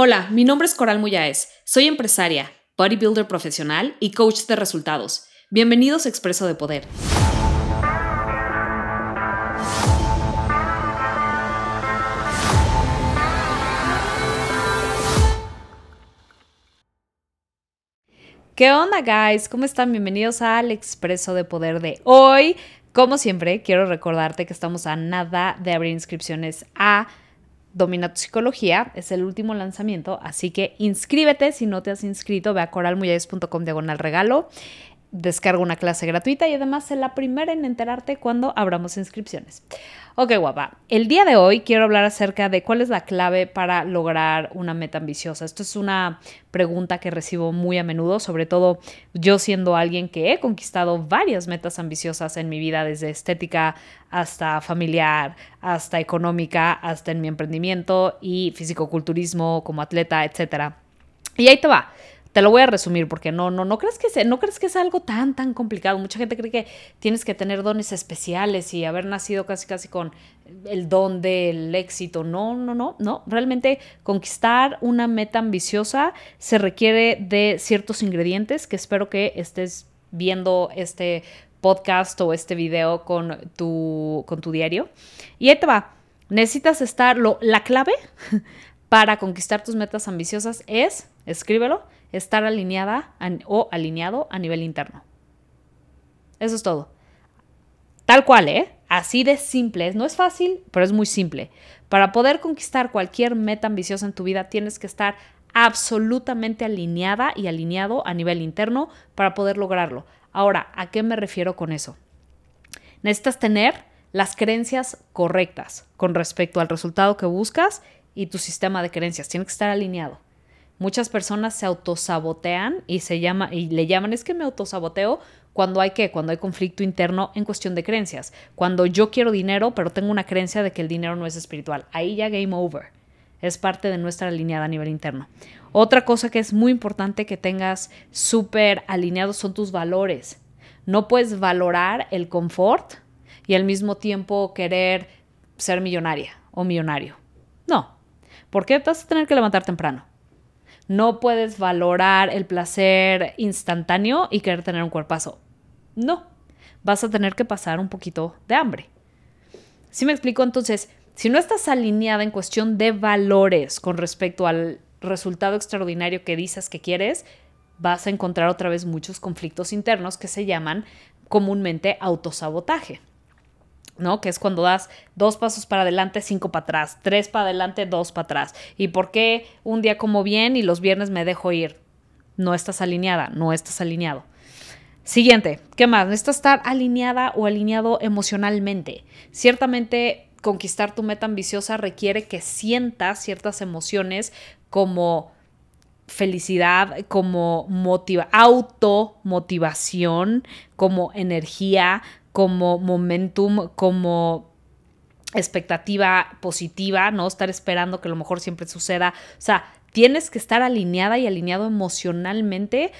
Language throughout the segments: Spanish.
Hola, mi nombre es Coral Muyáez. Soy empresaria, bodybuilder profesional y coach de resultados. Bienvenidos a Expreso de Poder. ¿Qué onda, guys? ¿Cómo están? Bienvenidos al Expreso de Poder de hoy. Como siempre, quiero recordarte que estamos a nada de abrir inscripciones a Domina tu Psicología. Es el último lanzamiento, así que inscríbete si no te has inscrito. Ve a coralmuyes.com diagonal regalo. Descarga una clase gratuita y además sé la primera en enterarte cuando abramos inscripciones. Ok, guapa. El día de hoy quiero hablar acerca de cuál es la clave para lograr una meta ambiciosa. Esto es una pregunta que recibo muy a menudo, sobre todo yo siendo alguien que he conquistado varias metas ambiciosas en mi vida, desde estética hasta familiar, hasta económica, hasta en mi emprendimiento y fisicoculturismo como atleta, etc. Y ahí te va. Te lo voy a resumir porque no, no, no crees que sea, no crees que es algo tan, tan complicado. Mucha gente cree que tienes que tener dones especiales y haber nacido casi, casi con el don del éxito. No, no, no, no. Realmente conquistar una meta ambiciosa se requiere de ciertos ingredientes que espero que estés viendo este podcast o este video con tu, con tu diario. Y ahí te va. Necesitas estar, lo, la clave para conquistar tus metas ambiciosas es, escríbelo, estar alineada o alineado a nivel interno. Eso es todo. Tal cual, ¿eh? Así de simple. No es fácil, pero es muy simple. Para poder conquistar cualquier meta ambiciosa en tu vida, tienes que estar absolutamente alineada y alineado a nivel interno para poder lograrlo. Ahora, ¿a qué me refiero con eso? Necesitas tener las creencias correctas con respecto al resultado que buscas y tu sistema de creencias. Tiene que estar alineado. Muchas personas se autosabotean y se llama y le llaman es que me autosaboteo cuando hay que cuando hay conflicto interno en cuestión de creencias. Cuando yo quiero dinero, pero tengo una creencia de que el dinero no es espiritual. Ahí ya game over. Es parte de nuestra alineada a nivel interno. Otra cosa que es muy importante que tengas súper alineados son tus valores. No puedes valorar el confort y al mismo tiempo querer ser millonaria o millonario. No. ¿Por qué vas a tener que levantar temprano? No puedes valorar el placer instantáneo y querer tener un cuerpazo. No, vas a tener que pasar un poquito de hambre. ¿Sí me explico? Entonces, si no estás alineada en cuestión de valores con respecto al resultado extraordinario que dices que quieres, vas a encontrar otra vez muchos conflictos internos que se llaman comúnmente autosabotaje. ¿No? Que es cuando das dos pasos para adelante, cinco para atrás, tres para adelante, dos para atrás. ¿Y por qué un día como bien y los viernes me dejo ir? No estás alineada, no estás alineado. Siguiente, ¿qué más? Necesitas estar alineada o alineado emocionalmente. Ciertamente, conquistar tu meta ambiciosa requiere que sientas ciertas emociones como felicidad, como motiva automotivación, como energía, como momentum, como expectativa positiva, ¿no? Estar esperando que lo mejor siempre suceda. O sea, tienes que estar alineada y alineado emocionalmente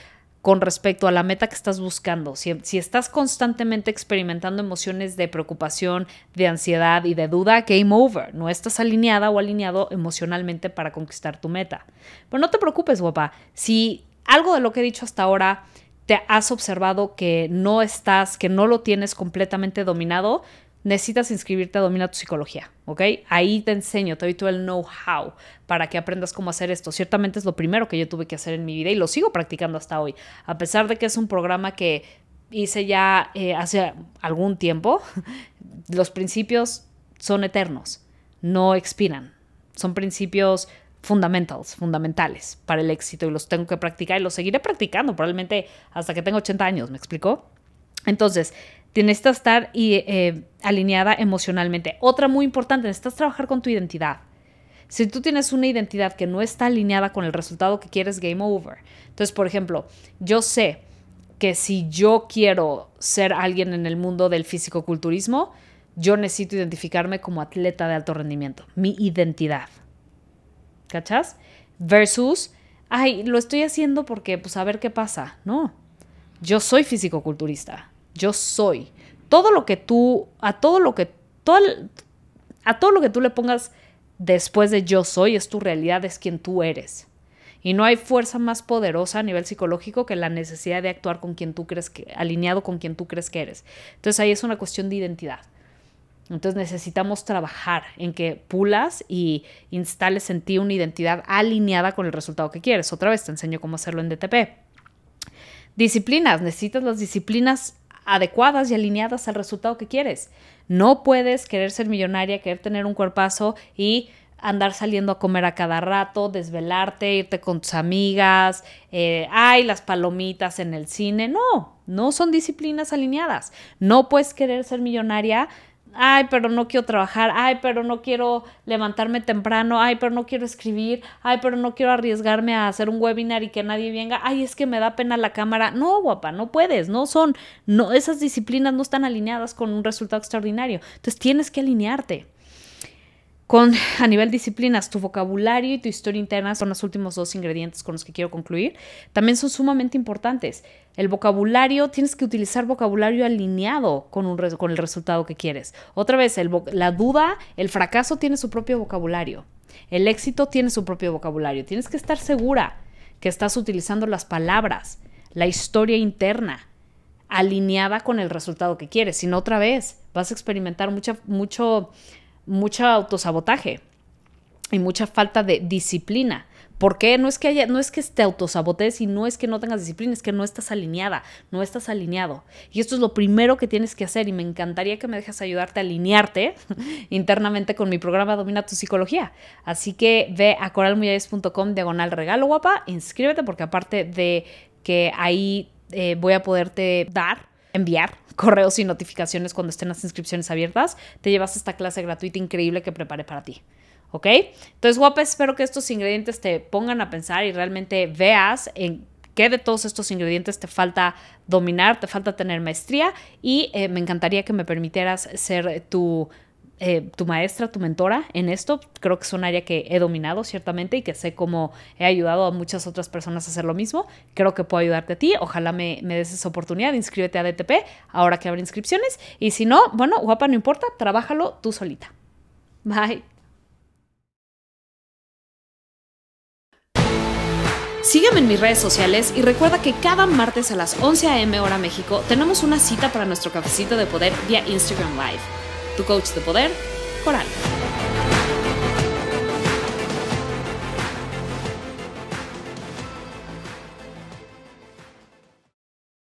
con respecto a la meta que estás buscando. Si, estás constantemente experimentando emociones de preocupación, de ansiedad y de duda, game over. No estás alineada o alineado emocionalmente para conquistar tu meta. Pero no te preocupes, guapa. Si algo de lo que he dicho hasta ahora te has observado que no estás, que no lo tienes completamente dominado, necesitas inscribirte a Domina tu Psicología, ¿ok? Ahí te enseño, te doy todo el know-how para que aprendas cómo hacer esto. Ciertamente es lo primero que yo tuve que hacer en mi vida y lo sigo practicando hasta hoy. A pesar de que es un programa que hice ya eh, hace algún tiempo, los principios son eternos, no expiran. Son principios fundamentals, fundamentales para el éxito y los tengo que practicar y los seguiré practicando probablemente hasta que tenga 80 años, ¿me explicó? Entonces, que estar eh, alineada emocionalmente. Otra muy importante, necesitas trabajar con tu identidad. Si tú tienes una identidad que no está alineada con el resultado que quieres, game over. Entonces, por ejemplo, yo sé que si yo quiero ser alguien en el mundo del físico-culturismo, yo necesito identificarme como atleta de alto rendimiento, mi identidad. ¿Cachas? Versus, ay, lo estoy haciendo porque, pues, a ver qué pasa. No, yo soy físico-culturista, yo soy. Todo lo que tú, a todo lo que, todo, a todo lo que tú le pongas después de yo soy, es tu realidad, es quien tú eres. Y no hay fuerza más poderosa a nivel psicológico que la necesidad de actuar con quien tú crees que, alineado con quien tú crees que eres. Entonces ahí es una cuestión de identidad. Entonces necesitamos trabajar en que pulas y instales en ti una identidad alineada con el resultado que quieres. Otra vez te enseño cómo hacerlo en DTP. Disciplinas, necesitas las disciplinas adecuadas y alineadas al resultado que quieres. No puedes querer ser millonaria, querer tener un cuerpazo y andar saliendo a comer a cada rato, desvelarte, irte con tus amigas, eh, ay, las palomitas en el cine. No, no son disciplinas alineadas. No puedes querer ser millonaria. Ay, pero no quiero trabajar. Ay, pero no quiero levantarme temprano. Ay, pero no quiero escribir. Ay, pero no quiero arriesgarme a hacer un webinar y que nadie venga. Ay, es que me da pena la cámara. No, guapa, no puedes. No son. No, esas disciplinas no están alineadas con un resultado extraordinario. Entonces tienes que alinearte con a nivel disciplinas, tu vocabulario y tu historia interna son los últimos dos ingredientes con los que quiero concluir. También son sumamente importantes. El vocabulario, tienes que utilizar vocabulario alineado con, el resultado que quieres. Otra vez, la duda, el fracaso tiene su propio vocabulario. El éxito tiene su propio vocabulario. Tienes que estar segura que estás utilizando las palabras, la historia interna, alineada con el resultado que quieres. Si no, otra vez, vas a experimentar mucha, mucho mucho autosabotaje y mucha falta de disciplina. ¿Por qué? No es que haya, no es que te autosabotes y no es que no tengas disciplina, es que no estás alineada, no estás alineado. Y esto es lo primero que tienes que hacer y me encantaría que me dejes ayudarte a alinearte internamente con mi programa Domina tu psicología. Así que ve a coralmuyayes.com diagonal regalo guapa, inscríbete porque aparte de que ahí eh, voy a poderte dar, enviar correos y notificaciones cuando estén las inscripciones abiertas, te llevas esta clase gratuita increíble que preparé para ti. ¿Ok? Entonces, guapa, espero que estos ingredientes te pongan a pensar y realmente veas en qué de todos estos ingredientes te falta dominar, te falta tener maestría y eh, me encantaría que me permitieras ser tu eh, tu maestra, tu mentora en esto. Creo que es un área que he dominado ciertamente y que sé cómo he ayudado a muchas otras personas a hacer lo mismo. Creo que puedo ayudarte a ti. Ojalá me, me des esa oportunidad. Inscríbete a DTP ahora que abre inscripciones. Y si no, bueno, guapa, no importa, trabájalo tú solita. Bye. Sígueme en mis redes sociales y recuerda que cada martes a las 11 a.m. hora México tenemos una cita para nuestro cafecito de poder vía Instagram Live tu coach de poder, Coral.